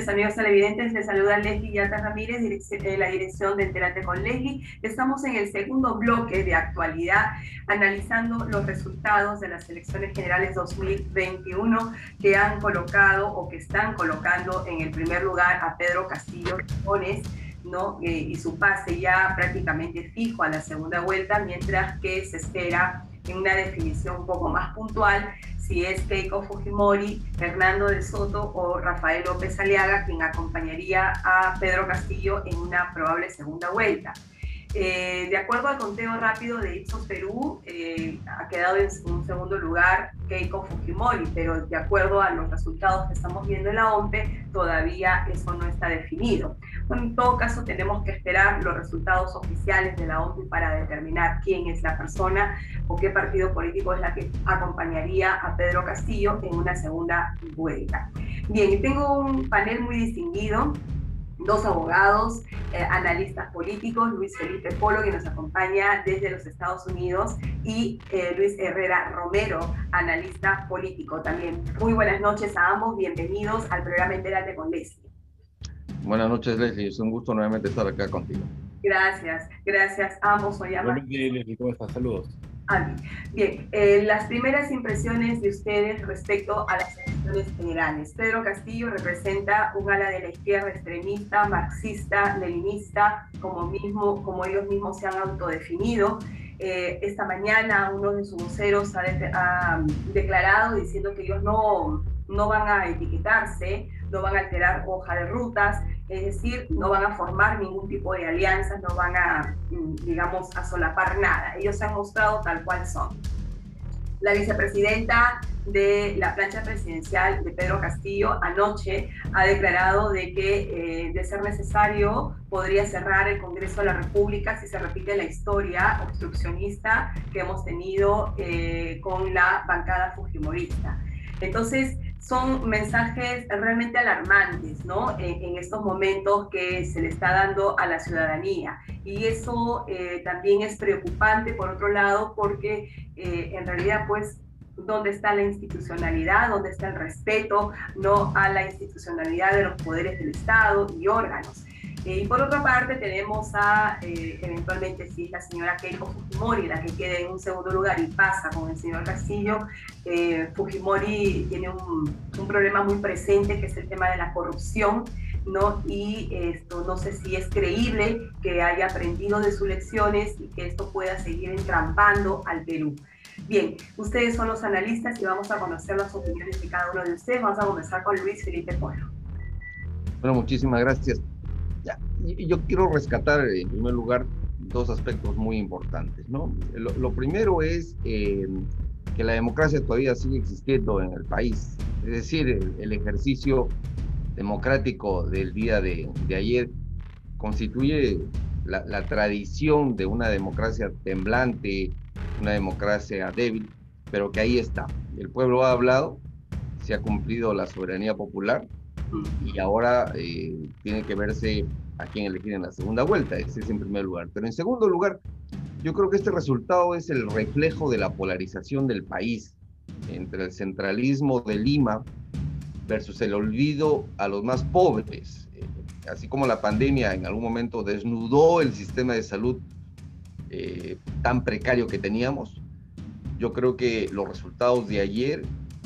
Noches, amigos televidentes. Les saluda Leslie Yata Ramírez, de la dirección de Enterate con Leslie. Estamos en el segundo bloque de actualidad, analizando los resultados de las elecciones generales 2021 que han colocado o que están colocando en el primer lugar a Pedro Castillo Jones. ¿no? Eh, y su pase ya prácticamente fijo a la segunda vuelta, mientras que se espera en una definición un poco más puntual si es Keiko Fujimori, Fernando de Soto o Rafael López Aliaga quien acompañaría a Pedro Castillo en una probable segunda vuelta. Eh, de acuerdo al conteo rápido de Ipsos Perú, eh, ha quedado en un segundo lugar Keiko Fujimori, pero de acuerdo a los resultados que estamos viendo en la OMPE, todavía eso no está definido. en todo caso, tenemos que esperar los resultados oficiales de la OMPE para determinar quién es la persona o qué partido político es la que acompañaría a Pedro Castillo en una segunda vuelta. Bien, tengo un panel muy distinguido dos abogados, eh, analistas políticos, Luis Felipe Polo, que nos acompaña desde los Estados Unidos, y eh, Luis Herrera Romero, analista político también. Muy buenas noches a ambos, bienvenidos al programa Entérate con Leslie. Buenas noches, Leslie, es un gusto nuevamente estar acá contigo. Gracias, gracias a ambos. Días, Leslie, ¿cómo estás? Saludos. Bien, eh, las primeras impresiones de ustedes respecto a las generales. Pedro Castillo representa un ala de la izquierda extremista, marxista, leninista, como, mismo, como ellos mismos se han autodefinido. Eh, esta mañana uno de sus voceros ha, ha, declarado diciendo que ellos no, no van a etiquetarse, no van a alterar hoja de rutas, es decir, no van a formar ningún tipo de alianzas, no van a, mm, digamos, a solapar nada. Ellos se han mostrado tal cual son. La vicepresidenta de la plancha presidencial de Pedro Castillo anoche ha declarado de que, eh, de ser necesario, podría cerrar el Congreso de la República si se repite la historia obstruccionista que hemos tenido eh, con la bancada fujimorista. Entonces, son mensajes realmente alarmantes, ¿no? En, estos momentos que se le está dando a la ciudadanía. Y eso eh, también es preocupante, por otro lado, porque eh, en realidad, pues, ¿dónde está la institucionalidad? ¿Dónde está el respeto, no a la institucionalidad de los poderes del Estado y órganos? Eh, y por otra parte tenemos a, eh, eventualmente, es la señora Keiko Fujimori la que quede en un segundo lugar y pasa con el señor Castillo, eh, Fujimori tiene un, un, problema muy presente que es el tema de la corrupción, ¿no? Y esto no sé si es creíble que haya aprendido de sus lecciones y que esto pueda seguir entrampando al Perú. Bien, ustedes son los analistas y vamos a conocer las opiniones de cada uno de ustedes. Vamos a comenzar con Luis Felipe Polo. Bueno, muchísimas gracias yo quiero rescatar en primer lugar dos aspectos muy importantes. ¿no? Lo, primero es eh, que la democracia todavía sigue existiendo en el país. Es decir, el, ejercicio democrático del día de, ayer constituye la, la, tradición de una democracia temblante, una democracia débil, pero que ahí está. El pueblo ha hablado, se ha cumplido la soberanía popular y ahora eh, tiene que verse a quién elegir en la segunda vuelta, ese es en primer lugar. Pero en segundo lugar, yo creo que este resultado es el reflejo de la polarización del país entre el centralismo de Lima versus el olvido a los más pobres. Eh, así como la pandemia en algún momento desnudó el sistema de salud eh, tan precario que teníamos, yo creo que los resultados de ayer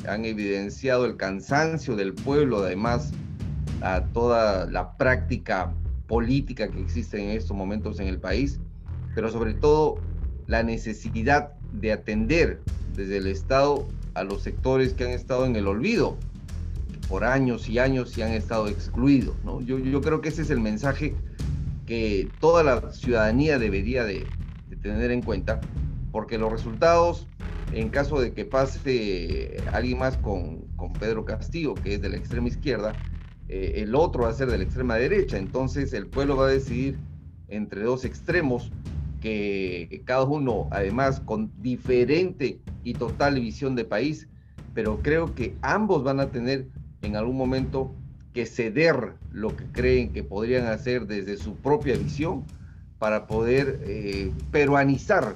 han evidenciado el cansancio del pueblo, además a toda la práctica política que existe en estos momentos en el país, pero sobre todo la necesidad de atender desde el Estado a los sectores que han estado en el olvido por años y años y han estado excluidos. ¿no? Yo, yo creo que ese es el mensaje que toda la ciudadanía debería de, de tener en cuenta, porque los resultados en caso de que pase alguien más con, con Pedro Castillo, que es de la extrema izquierda, eh, el otro va a ser de la extrema derecha. Entonces el pueblo va a decidir entre dos extremos que cada uno, además, con diferente y total visión de país, pero creo que ambos van a tener en algún momento que ceder lo que creen que podrían hacer desde su propia visión para poder eh, peruanizar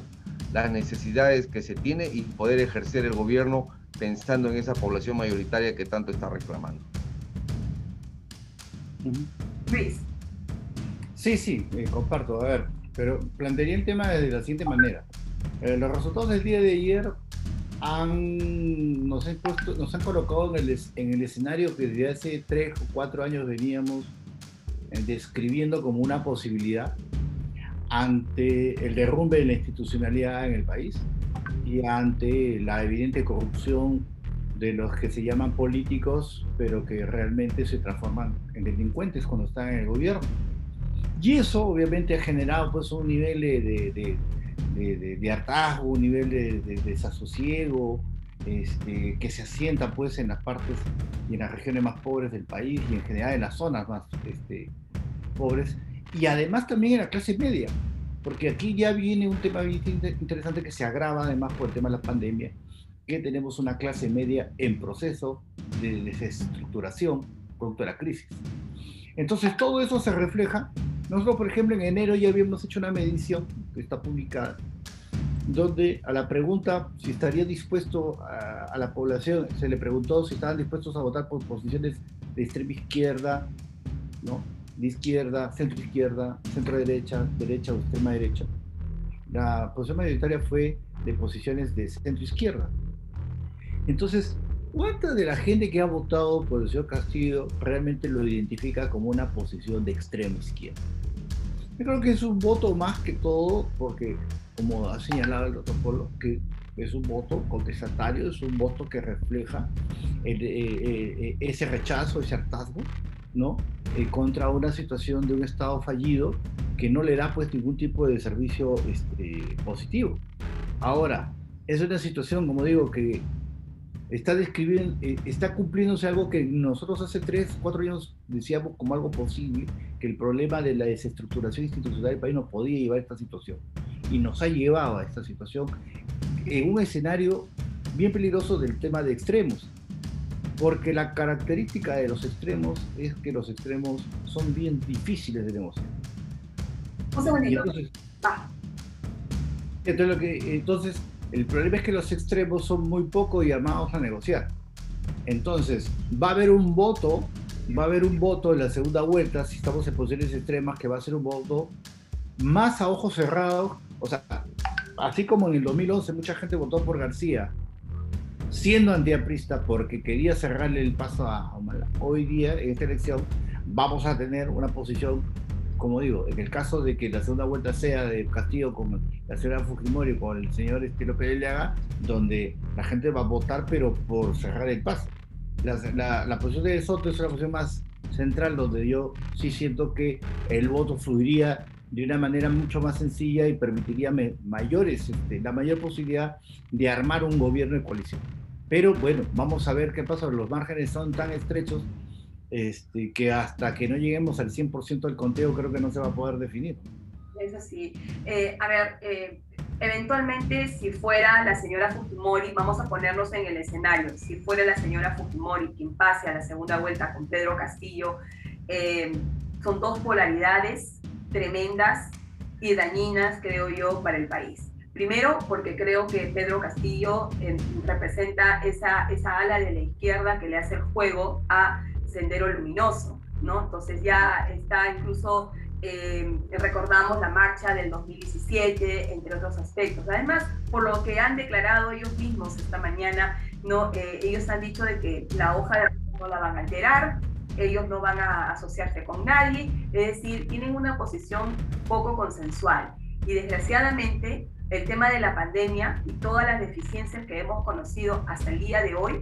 las necesidades que se tiene y poder ejercer el gobierno pensando en esa población mayoritaria que tanto está reclamando. Luis. Sí, sí, eh, comparto. A ver, pero plantearía el tema de la siguiente manera. Eh, los resultados del día de ayer han, nos, han puesto, nos han colocado en el, en el escenario que desde hace tres o cuatro años veníamos eh, describiendo como una posibilidad ante el derrumbe de la institucionalidad en el país y ante la evidente corrupción de los que se llaman políticos, pero que realmente se transforman en delincuentes cuando están en el gobierno. Y eso obviamente ha generado pues un nivel de, de, de, hartazgo, un nivel de, desasosiego, este, que se asienta pues en las partes y en las regiones más pobres del país y en general en las zonas más este, pobres y además también en la clase media, porque aquí ya viene un tema interesante que se agrava además por el tema de la pandemia, que tenemos una clase media en proceso de desestructuración producto de la crisis. Entonces todo eso se refleja. Nosotros, por ejemplo, en enero ya habíamos hecho una medición que está publicada, donde a la pregunta si estaría dispuesto a, a la población, se le preguntó si estaban dispuestos a votar por posiciones de extrema izquierda, ¿no? de izquierda, centro izquierda, centro derecha, derecha o extrema derecha. La posición mayoritaria fue de posiciones de centro izquierda. Entonces, ¿cuánta de la gente que ha votado por el señor Castillo realmente lo identifica como una posición de extrema izquierda? Yo creo que es un voto más que todo, porque como ha señalado el doctor Polo, que es un voto contestatario, es un voto que refleja eh, eh, eh, ese rechazo, ese hartazgo ¿no? Eh, contra una situación de un Estado fallido que no le da pues ningún tipo de servicio este, positivo. Ahora, es una situación, como digo, que está describiendo, eh, está cumpliéndose algo que nosotros hace tres, cuatro años decíamos como algo posible, que el problema de la desestructuración institucional del país no podía llevar a esta situación. Y nos ha llevado a esta situación en un escenario bien peligroso del tema de extremos porque la característica de los extremos es que los extremos son bien difíciles de negociar. Un segundito. Entonces, entonces, lo que, entonces, el problema es que los extremos son muy poco llamados a negociar. Entonces, va a haber un voto, va a haber un voto en la segunda vuelta, si estamos en posiciones extremas, que va a ser un voto más a ojos cerrados, o sea, así como en el 2011 mucha gente votó por García, siendo antiaprista porque quería cerrarle el paso a Humala. Hoy día, en esta elección, vamos a tener una posición, como digo, en el caso de que la segunda vuelta sea de Castillo con la señora Fujimori con el señor Estilo Pérez Leaga, donde la gente va a votar, pero por cerrar el paso. La, la, posición de Soto es una posición más central, donde yo sí siento que el voto fluiría de una manera mucho más sencilla y permitiría mayores, este, la mayor posibilidad de armar un gobierno de coalición. Pero bueno, vamos a ver qué pasa. Los márgenes son tan estrechos este, que hasta que no lleguemos al 100% del conteo creo que no se va a poder definir. Es así. Eh, a ver, eh, eventualmente si fuera la señora Fujimori, vamos a ponernos en el escenario, si fuera la señora Fujimori quien pase a la segunda vuelta con Pedro Castillo, eh, son dos polaridades tremendas y dañinas, creo yo, para el país. Primero, porque creo que Pedro Castillo representa esa, esa ala de la izquierda que le hace el juego a Sendero Luminoso, ¿no? Entonces ya está incluso, eh, recordamos la marcha del 2017, entre otros aspectos. Además, por lo que han declarado ellos mismos esta mañana, ¿no? Eh, ellos han dicho de que la hoja de no la van a alterar, ellos no van a asociarse con nadie, es decir, tienen una posición poco consensual. Y desgraciadamente, el tema de la pandemia y todas las deficiencias que hemos conocido hasta el día de hoy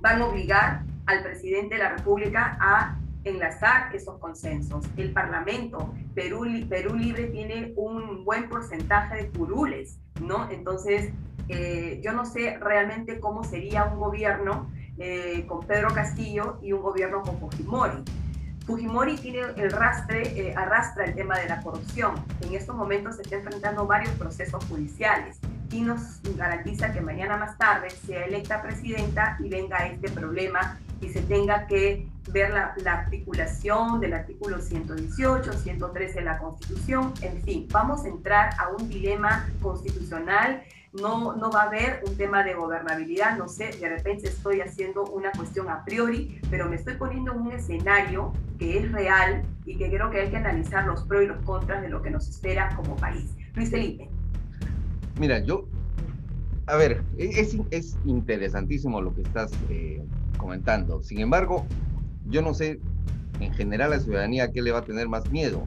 van a obligar al presidente de la República a enlazar esos consensos. El Parlamento, Perú, Perú Libre tiene un buen porcentaje de curules, ¿no? Entonces, eh, yo no sé realmente cómo sería un gobierno eh, con Pedro Castillo y un gobierno con Fujimori. Fujimori tiene el rastre, eh, arrastra el tema de la corrupción. En estos momentos se está enfrentando varios procesos judiciales y nos garantiza que mañana más tarde sea electa presidenta y venga este problema y se tenga que ver la, la, articulación del artículo 118, 113 de la Constitución, en fin, vamos a entrar a un dilema constitucional no, no va a haber un tema de gobernabilidad, no sé, de repente estoy haciendo una cuestión a priori, pero me estoy poniendo en un escenario que es real y que creo que hay que analizar los pros y los contras de lo que nos espera como país. Luis Felipe. Mira, yo, a ver, e, es, es interesantísimo lo que estás eh, comentando. Sin embargo, yo no sé en general a la ciudadanía qué le va a tener más miedo.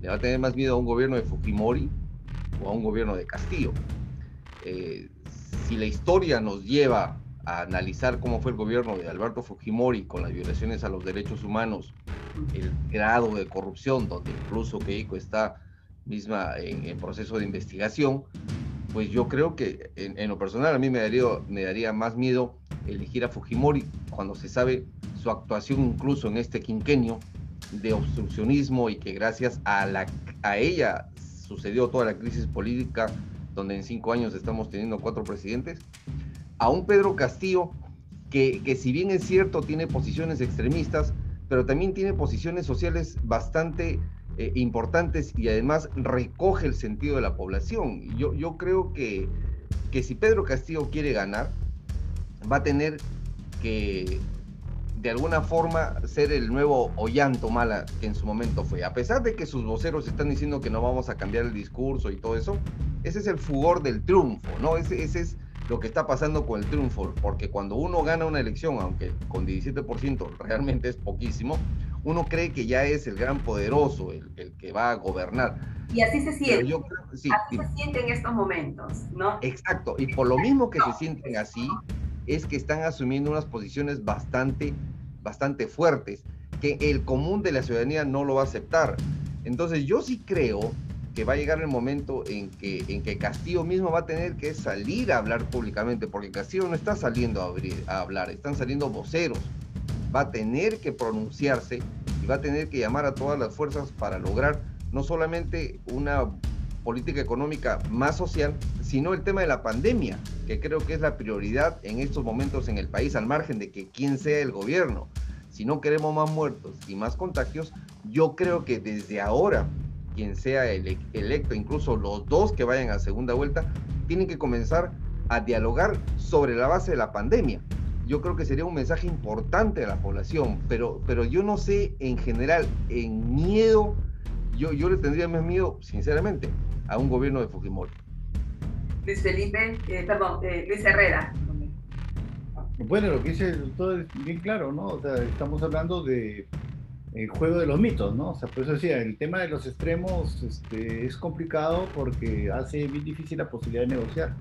¿Le va a tener más miedo a un gobierno de Fujimori o a un gobierno de Castillo? Eh, si la historia nos lleva a analizar cómo fue el gobierno de Alberto Fujimori con las violaciones a los derechos humanos, el grado de corrupción, donde incluso Keiko está misma en, proceso de investigación, pues yo creo que en, lo personal a mí me daría, me daría más miedo elegir a Fujimori cuando se sabe su actuación incluso en este quinquenio de obstruccionismo y que gracias a, la, a ella sucedió toda la crisis política donde en cinco años estamos teniendo cuatro presidentes, a un Pedro Castillo que, que si bien es cierto tiene posiciones extremistas, pero también tiene posiciones sociales bastante eh, importantes y además recoge el sentido de la población. Yo, yo creo que, que si Pedro Castillo quiere ganar, va a tener que de alguna forma ser el nuevo Ollanto Mala que en su momento fue. A pesar de que sus voceros están diciendo que no vamos a cambiar el discurso y todo eso, ese es el fugor del triunfo, ¿no? Ese, ese es lo que está pasando con el triunfo, porque cuando uno gana una elección, aunque con 17% realmente es poquísimo, uno cree que ya es el gran poderoso, el, el que va a gobernar. Y así se siente. Yo, sí, así se siente en estos momentos, ¿no? Exacto, y por lo mismo que se sienten así, es que están asumiendo unas posiciones bastante, bastante fuertes, que el común de la ciudadanía no lo va a aceptar. Entonces yo sí creo que va a llegar el momento en que, en que Castillo mismo va a tener que salir a hablar públicamente, porque Castillo no está saliendo a, abrir, a hablar, están saliendo voceros. Va a tener que pronunciarse y va a tener que llamar a todas las fuerzas para lograr no solamente una política económica más social, sino el tema de la pandemia, que creo que es la prioridad en estos momentos en el país, al margen de que quién sea el gobierno. Si no queremos más muertos y más contagios, yo creo que desde ahora quien sea electo, incluso los dos que vayan a segunda vuelta, tienen que comenzar a dialogar sobre la base de la pandemia. Yo creo que sería un mensaje importante a la población, pero, pero yo no sé en general, en miedo, yo, yo le tendría más miedo, sinceramente, a un gobierno de Fujimori. Luis Felipe, eh, perdón, eh, Luis Herrera. Bueno, lo que dice el doctor es bien claro, ¿no? O sea, estamos hablando de el juego de los mitos, ¿no? O sea, por eso decía, el tema de los extremos este, es complicado porque hace bien difícil la posibilidad de negociar.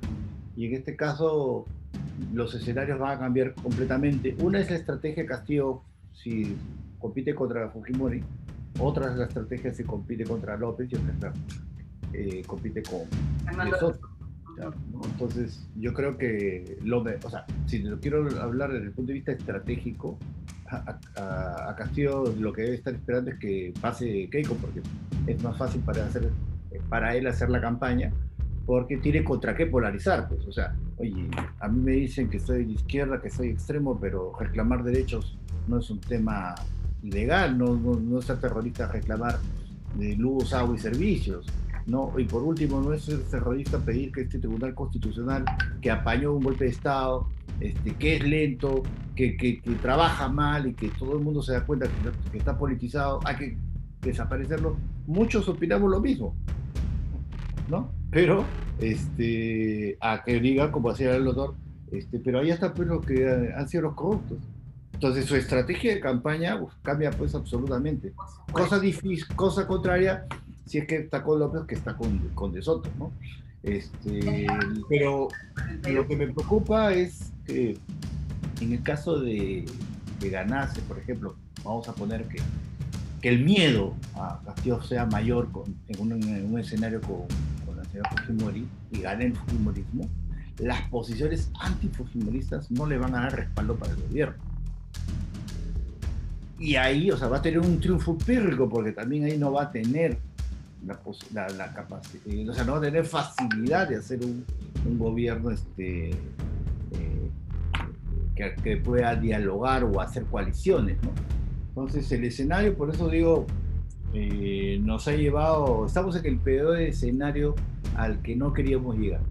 Y en este caso, los escenarios van a cambiar completamente. Una es la estrategia Castillo si compite contra Fujimori, otra es la estrategia si compite contra López y otra eh, compite con Soto. Entonces, yo creo que, lo, o sea, si lo quiero hablar desde el punto de vista estratégico, a, Castillo lo que debe estar esperando es que pase Keiko, porque es más fácil para, hacer, para él hacer la campaña, porque tiene contra qué polarizar. Pues, o sea, oye, a mí me dicen que soy de izquierda, que soy extremo, pero reclamar derechos no es un tema ilegal, no, no, no es terrorista reclamar de luz, agua y servicios. No, y por último, no es terrorista pedir que este Tribunal Constitucional, que apañó un golpe de Estado, este, que es lento, que, que, trabaja mal y que todo el mundo se da cuenta que, está politizado, hay que desaparecerlo. Muchos opinamos lo mismo, ¿no? Pero, este, a que diga, como hacía el doctor, este, pero ahí está pues lo que han sido los corruptos. Entonces su estrategia de campaña cambia pues absolutamente. Cosa difícil, cosa contraria si es que está con López que está con, con De Soto, ¿no? Este, pero lo que me preocupa es que en el caso de que ganase, por ejemplo, vamos a poner que, que el miedo a Castillo sea mayor en, un, escenario con, con la señora Fujimori y gane el Fujimorismo, las posiciones antifujimoristas no le van a dar respaldo para el gobierno. y ahí, o sea, va a tener un triunfo pírrico porque también ahí no va a tener la, capacidad, eh, o sea, no tener facilidad de hacer un, gobierno este, eh, que, que, pueda dialogar o hacer coaliciones, ¿no? Entonces, el escenario, por eso digo, eh, nos ha llevado, estamos en el peor escenario al que no queríamos llegar.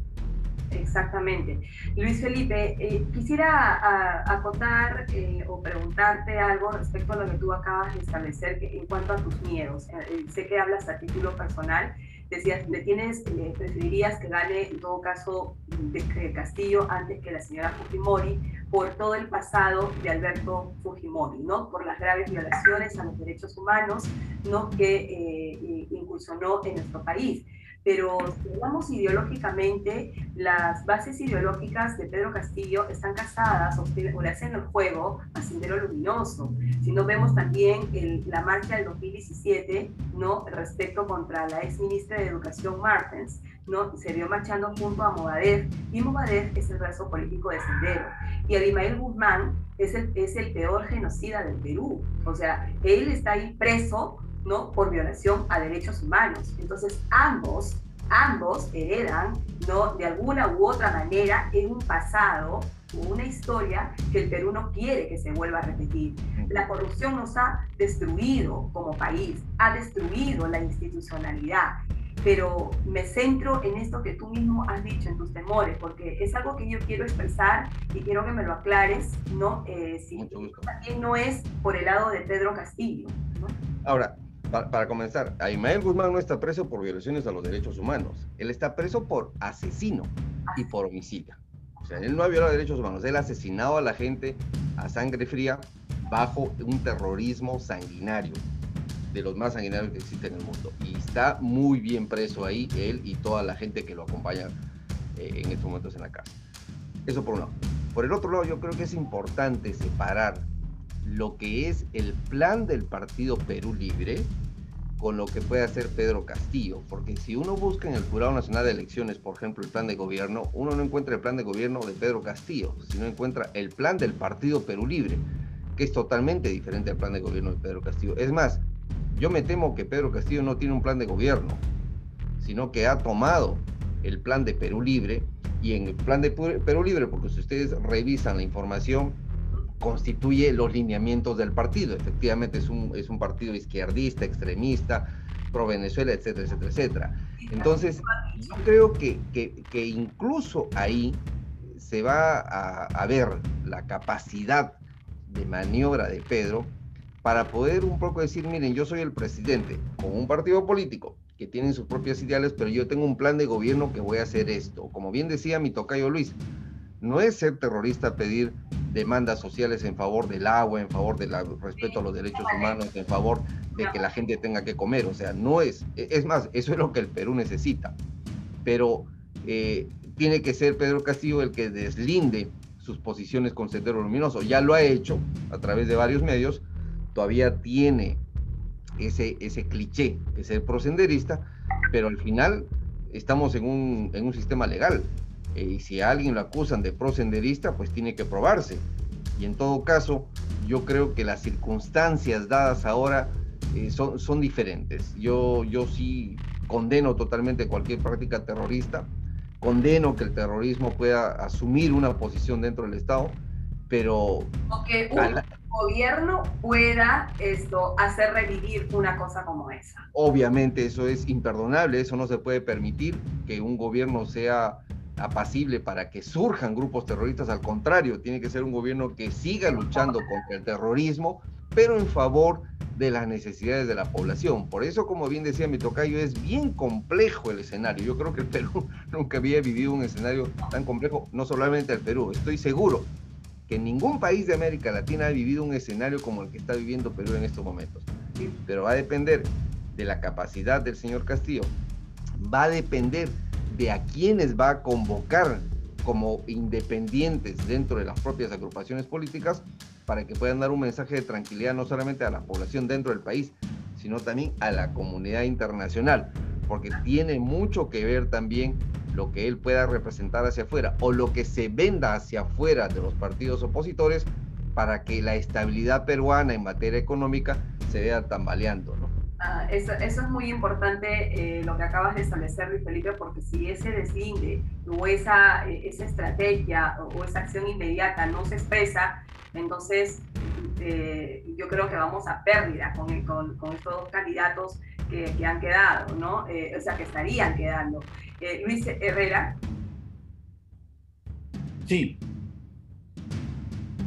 Exactamente. Luis Felipe, eh, quisiera acotar eh, o preguntarte algo respecto a lo que tú acabas de establecer en cuanto a tus miedos. Eh, sé que hablas a título personal. Decías, ¿le tienes, preferirías que gane en todo caso de, Castillo antes que la señora Fujimori por todo el pasado de Alberto Fujimori, ¿no? Por las graves violaciones a los derechos humanos, ¿no? Que incursionó en nuestro país pero si hablamos ideológicamente, las bases ideológicas de Pedro Castillo están casadas o, le hacen el juego a Sendero Luminoso. Si no vemos también la marcha del 2017, ¿no? respecto contra la ex ministra de Educación Martens, ¿no? se vio marchando junto a Movadef, y Movadef es el brazo político de Sendero. Y Abimael Guzmán es el, es el peor genocida del Perú. O sea, él está ahí preso ¿no? por violación a derechos humanos. Entonces, ambos, ambos heredan, ¿no? de alguna u otra manera, en un pasado o una historia que el Perú no quiere que se vuelva a repetir. La corrupción nos ha destruido como país, ha destruido la institucionalidad. Pero me centro en esto que tú mismo has dicho, en tus temores, porque es algo que yo quiero expresar y quiero que me lo aclares, ¿no? Eh, si también no es por el lado de Pedro Castillo. ¿no? Ahora, para, comenzar, Aimael Guzmán no está preso por violaciones a los derechos humanos. Él está preso por asesino y por homicidio. O sea, él no ha violado derechos humanos. Él ha asesinado a la gente a sangre fría bajo un terrorismo sanguinario, de los más sanguinarios que existen en el mundo. Y está muy bien preso ahí, él y toda la gente que lo acompaña eh, en estos momentos en la casa. Eso por un lado. Por el otro lado, yo creo que es importante separar lo que es el plan del Partido Perú Libre con lo que puede hacer Pedro Castillo, porque si uno busca en el Jurado Nacional de Elecciones, por ejemplo, el plan de gobierno, uno no encuentra el plan de gobierno de Pedro Castillo, sino encuentra el plan del Partido Perú Libre, que es totalmente diferente al plan de gobierno de Pedro Castillo. Es más, yo me temo que Pedro Castillo no tiene un plan de gobierno, sino que ha tomado el plan de Perú Libre y en el plan de Perú Libre, porque si ustedes revisan la información, constituye los lineamientos del partido. Efectivamente es un, es un partido izquierdista, extremista, pro Venezuela, etcétera, etcétera, etcétera. Entonces, yo creo que, que, incluso ahí se va a, a, ver la capacidad de maniobra de Pedro para poder un poco decir, miren, yo soy el presidente con un partido político que tiene sus propias ideales, pero yo tengo un plan de gobierno que voy a hacer esto. Como bien decía mi tocayo Luis, no es ser terrorista pedir demandas sociales en favor del agua, en favor del respeto a los derechos humanos, en favor de que la gente tenga que comer. O sea, no es, es más, eso es lo que el Perú necesita. Pero eh, tiene que ser Pedro Castillo el que deslinde sus posiciones con Sendero Luminoso. Ya lo ha hecho a través de varios medios, todavía tiene ese, ese cliché de ser prosenderista, pero al final estamos en un, en un sistema legal eh, y si a alguien lo acusan de prosenderista, pues tiene que probarse. Y en todo caso, yo creo que las circunstancias dadas ahora eh, son, son diferentes. Yo, yo sí condeno totalmente cualquier práctica terrorista, condeno que el terrorismo pueda asumir una posición dentro del Estado, pero... O que un gobierno pueda esto, hacer revivir una cosa como esa. Obviamente eso es imperdonable, eso no se puede permitir que un gobierno sea apacible para que surjan grupos terroristas, al contrario, tiene que ser un gobierno que siga luchando contra el terrorismo, pero en favor de las necesidades de la población. Por eso, como bien decía mi tocayo, es bien complejo el escenario. Yo creo que el Perú nunca había vivido un escenario tan complejo, no solamente el Perú, estoy seguro que ningún país de América Latina ha vivido un escenario como el que está viviendo Perú en estos momentos. Pero va a depender de la capacidad del señor Castillo, va a depender de a quienes va a convocar como independientes dentro de las propias agrupaciones políticas para que puedan dar un mensaje de tranquilidad no solamente a la población dentro del país, sino también a la comunidad internacional, porque tiene mucho que ver también lo que él pueda representar hacia afuera o lo que se venda hacia afuera de los partidos opositores para que la estabilidad peruana en materia económica se vea tambaleando, ¿no? Ah, eso, es muy importante eh, lo que acabas de establecer, Luis Felipe, porque si ese deslinde o esa, eh, esa estrategia o, esa acción inmediata no se expresa, entonces eh, yo creo que vamos a pérdida con, con, con estos dos candidatos que, que, han quedado, ¿no? o sea, que estarían quedando. Luis Herrera. Sí,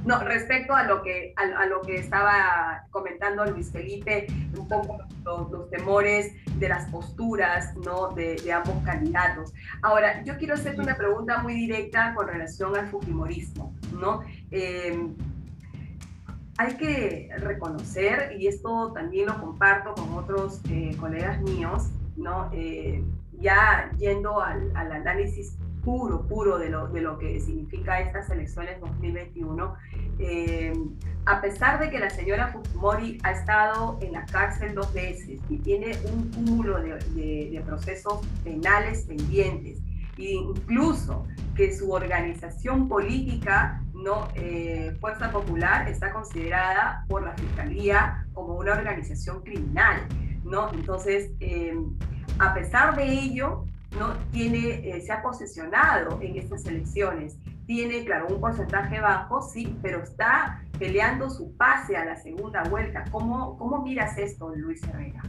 no, respecto a lo que, a, lo que estaba comentando Luis Felipe, un poco los, temores de las posturas ¿no? de, ambos candidatos. Ahora, yo quiero hacerte una pregunta muy directa con relación al Fujimorismo. ¿no? Eh, hay que reconocer, y esto también lo comparto con otros eh, colegas míos, ¿no? Eh, ya yendo al, al análisis puro, puro de lo, de lo que significa estas elecciones 2021, eh, a pesar de que la señora Fujimori ha estado en la cárcel dos veces y tiene un cúmulo de, procesos penales pendientes, e incluso que su organización política, no eh, Fuerza Popular, está considerada por la Fiscalía como una organización criminal, ¿no? Entonces, eh, a pesar de ello, ¿no? Tiene, se ha posesionado en estas elecciones. Tiene, claro, un porcentaje bajo, sí, pero está peleando su pase a la segunda vuelta. ¿Cómo, cómo miras esto, Luis Herrera?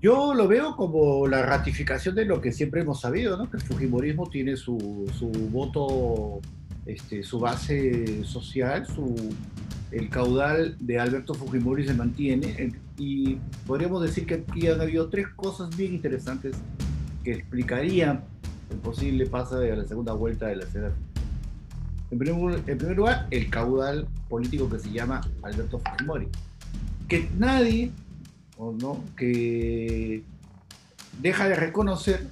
Yo lo veo como la ratificación de lo que siempre hemos sabido, ¿no? que el Fujimorismo tiene su, su voto, este, su base social, su, el caudal de Alberto Fujimori se mantiene y podríamos decir que aquí han habido tres cosas bien interesantes que explicaría el posible paso de la segunda vuelta de la ciudad. En primer, en primer lugar, el caudal político que se llama Alberto Fujimori. Que nadie, o no, que deja de reconocer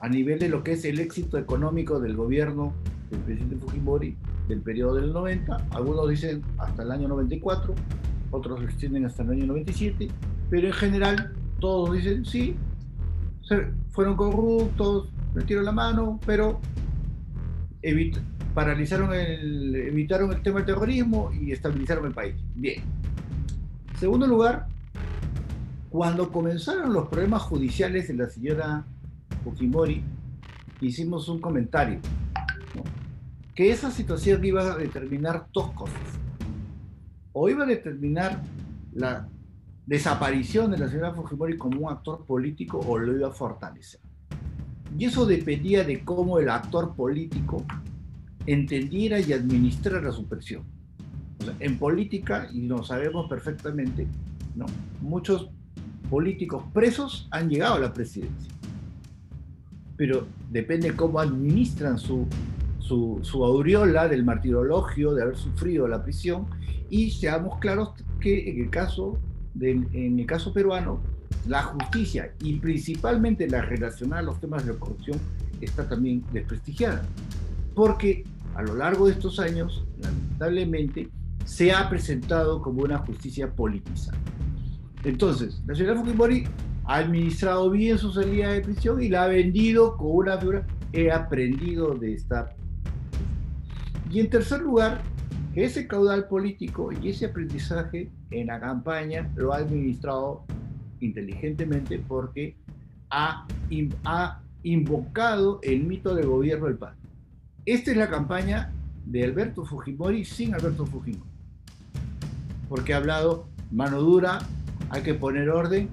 a nivel de lo que es el éxito económico del gobierno del presidente Fujimori del periodo del 90. Algunos dicen hasta el año 94, otros lo extienden hasta el año 97, pero en general todos dicen sí, fueron corruptos, metieron la mano, pero paralizaron el, evitaron el tema del terrorismo y estabilizaron el país. Bien. Segundo lugar, cuando comenzaron los problemas judiciales de la señora Fujimori, hicimos un comentario, que esa situación iba a determinar dos cosas. O iba a determinar la desaparición de la señora Fujimori como un actor político o lo iba a fortalecer. Y eso dependía de cómo el actor político entendiera y administrara su presión. en política, y lo sabemos perfectamente, ¿no? muchos políticos presos han llegado a la presidencia. Pero depende cómo administran su, su, su aureola del martirologio, de haber sufrido la prisión, y seamos claros que en el caso en el caso peruano, la justicia y principalmente la relacionada a los temas de la corrupción está también desprestigiada. Porque a lo largo de estos años, lamentablemente, se ha presentado como una justicia politizada. Entonces, la señora Fujimori ha administrado bien su salida de prisión y la ha vendido con una figura, he aprendido de esta. Y en tercer lugar, ese caudal político y ese aprendizaje en la campaña lo ha administrado inteligentemente porque ha, ha invocado el mito del gobierno del PAN. Esta es la campaña de Alberto Fujimori sin Alberto Fujimori. Porque ha hablado mano dura, hay que poner orden,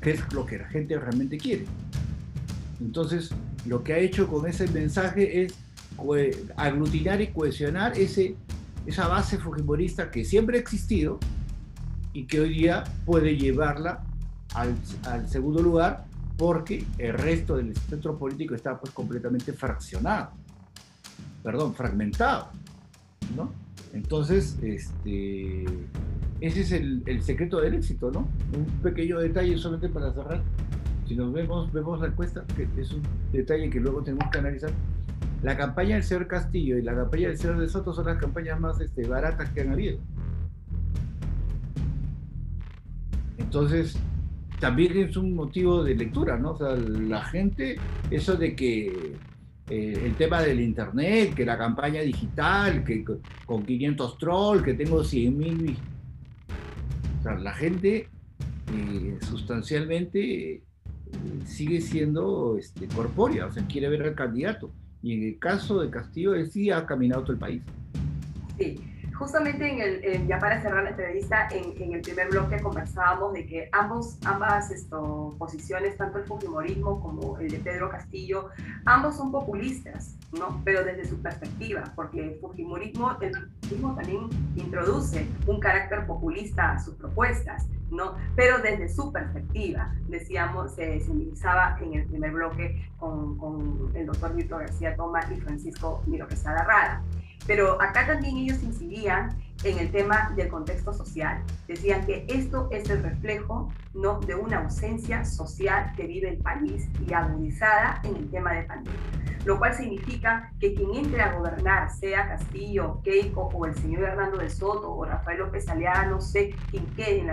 que es lo que la gente realmente quiere. Entonces, lo que ha hecho con ese mensaje es aglutinar y cohesionar ese esa base fujimorista que siempre ha existido y que hoy día puede llevarla al, al segundo lugar porque el resto del centro político está pues completamente fraccionado, perdón, fragmentado, ¿no? Entonces, este, ese es el, el, secreto del éxito, ¿no? Un pequeño detalle solamente para cerrar. Si nos vemos, vemos la encuesta, que es un detalle que luego tenemos que analizar la campaña del señor Castillo y la campaña del señor de Soto son las campañas más este, baratas que han habido. Entonces, también es un motivo de lectura, ¿no? O sea, la gente, eso de que eh, el tema del internet, que la campaña digital, que con 500 trolls, que tengo 100 mil. O sea, la gente eh, sustancialmente eh, sigue siendo este, corpórea, o sea, quiere ver al candidato. Y en el caso de Castillo, él sí ha caminado todo el país. Sí, justamente en el, ya para cerrar la entrevista, en, el primer bloque conversábamos de que ambos, ambas esto, posiciones, tanto el Fujimorismo como el de Pedro Castillo, ambos son populistas, ¿no? Pero desde su perspectiva, porque el Fujimorismo, el Fujimorismo también introduce un carácter populista a sus propuestas, ¿no? Pero desde su perspectiva, decíamos, se simbolizaba en el primer bloque con, con el doctor Víctor García Toma y Francisco Miro Quesada Rada. Pero acá también ellos incidían en el tema del contexto social. Decían que esto es el reflejo ¿no? de una ausencia social que vive el país y agudizada en el tema de pandemia. Lo cual significa que quien entre a gobernar, sea Castillo, Keiko o el señor Hernando de Soto o Rafael López Aliaga, no sé quién quede en,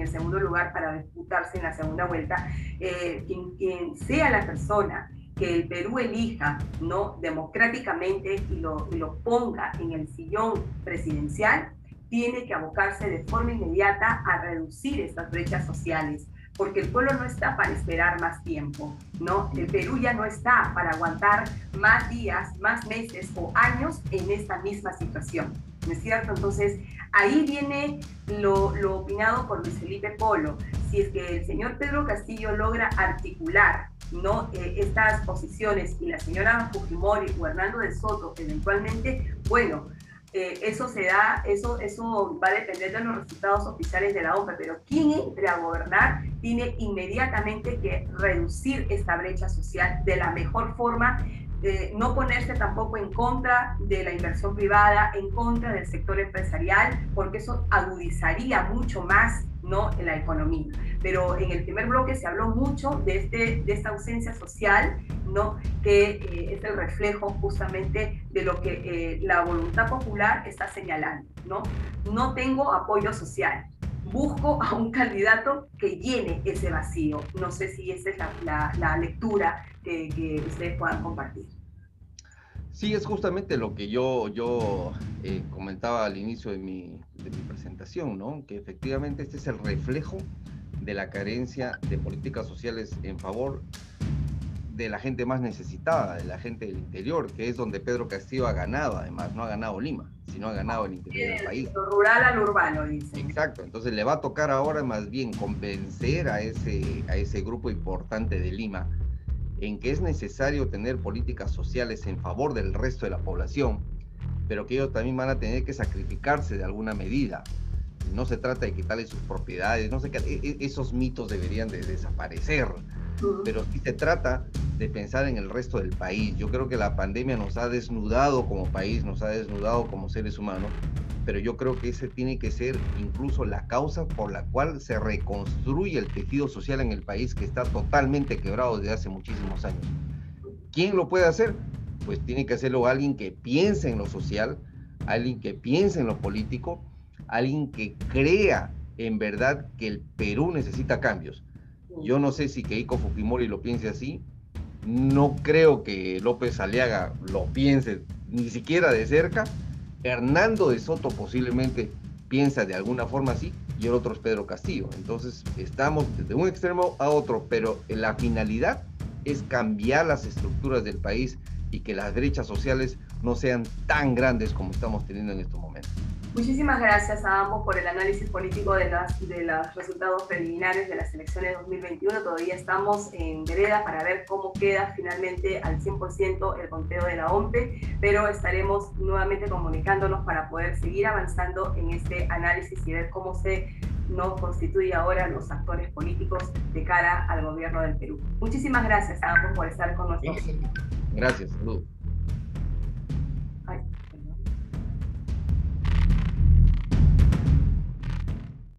el segundo lugar para disputarse en la segunda vuelta, eh, quien sea la persona que el Perú elija ¿no? democráticamente y lo, lo ponga en el sillón presidencial, tiene que abocarse de forma inmediata a reducir estas brechas sociales, porque el pueblo no está para esperar más tiempo, ¿no? El Perú ya no está para aguantar más días, más meses o años en esta misma situación, ¿no es cierto? Entonces, ahí viene lo, lo opinado por Luis Felipe Polo. Si es que el señor Pedro Castillo logra articular ¿no? Eh, estas posiciones y la señora Fujimori o Hernando de Soto eventualmente, bueno, eh, eso se da, eso, eso va a depender de los resultados oficiales de la OPE, pero quien entre a gobernar tiene inmediatamente que reducir esta brecha social de la mejor forma no ponerse tampoco en contra de la inversión privada, en contra del sector empresarial, porque eso agudizaría mucho más ¿no? en la economía. Pero en el primer bloque se habló mucho de, este, de esta ausencia social, ¿no? que eh, es el reflejo justamente de lo que eh, la voluntad popular está señalando. ¿no? no tengo apoyo social, busco a un candidato que llene ese vacío. No sé si esa es la, lectura que, ustedes puedan compartir. Sí, es justamente lo que yo, yo eh, comentaba al inicio de mi, de mi presentación, ¿no? que efectivamente este es el reflejo de la carencia de políticas sociales en favor de la gente más necesitada, de la gente del interior, que es donde Pedro Castillo ha ganado, además, no ha ganado Lima, sino ha ganado el interior del país. Lo rural al urbano, dice. Exacto, entonces le va a tocar ahora más bien convencer a ese, a ese grupo importante de Lima en que es necesario tener políticas sociales en favor del resto de la población, pero que ellos también van a tener que sacrificarse de alguna medida. No se trata de quitarle sus propiedades, no sé qué, e, e, esos mitos deberían de desaparecer pero sí se trata de pensar en el resto del país. Yo creo que la pandemia nos ha desnudado como país, nos ha desnudado como seres humanos, pero yo creo que ese tiene que ser incluso la causa por la cual se reconstruye el tejido social en el país que está totalmente quebrado desde hace muchísimos años. ¿Quién lo puede hacer? Pues tiene que hacerlo alguien que piense en lo social, alguien que piense en lo político, alguien que crea en verdad que el Perú necesita cambios yo no sé si Keiko Fujimori lo piense así. No creo que López Aliaga lo piense ni siquiera de cerca. Hernando de Soto posiblemente piensa de alguna forma así y el otro es Pedro Castillo. Entonces estamos de un extremo a otro, pero la finalidad es cambiar las estructuras del país y que las brechas sociales no sean tan grandes como estamos teniendo en estos momentos. Muchísimas gracias a ambos por el análisis político de, las, de los resultados preliminares de las elecciones de 2021. Todavía estamos en vereda para ver cómo queda finalmente al 100% el conteo de la OMPE, pero estaremos nuevamente comunicándonos para poder seguir avanzando en este análisis y ver cómo se nos constituye ahora los actores políticos de cara al gobierno del Perú. Muchísimas gracias a ambos por estar con nosotros. Gracias.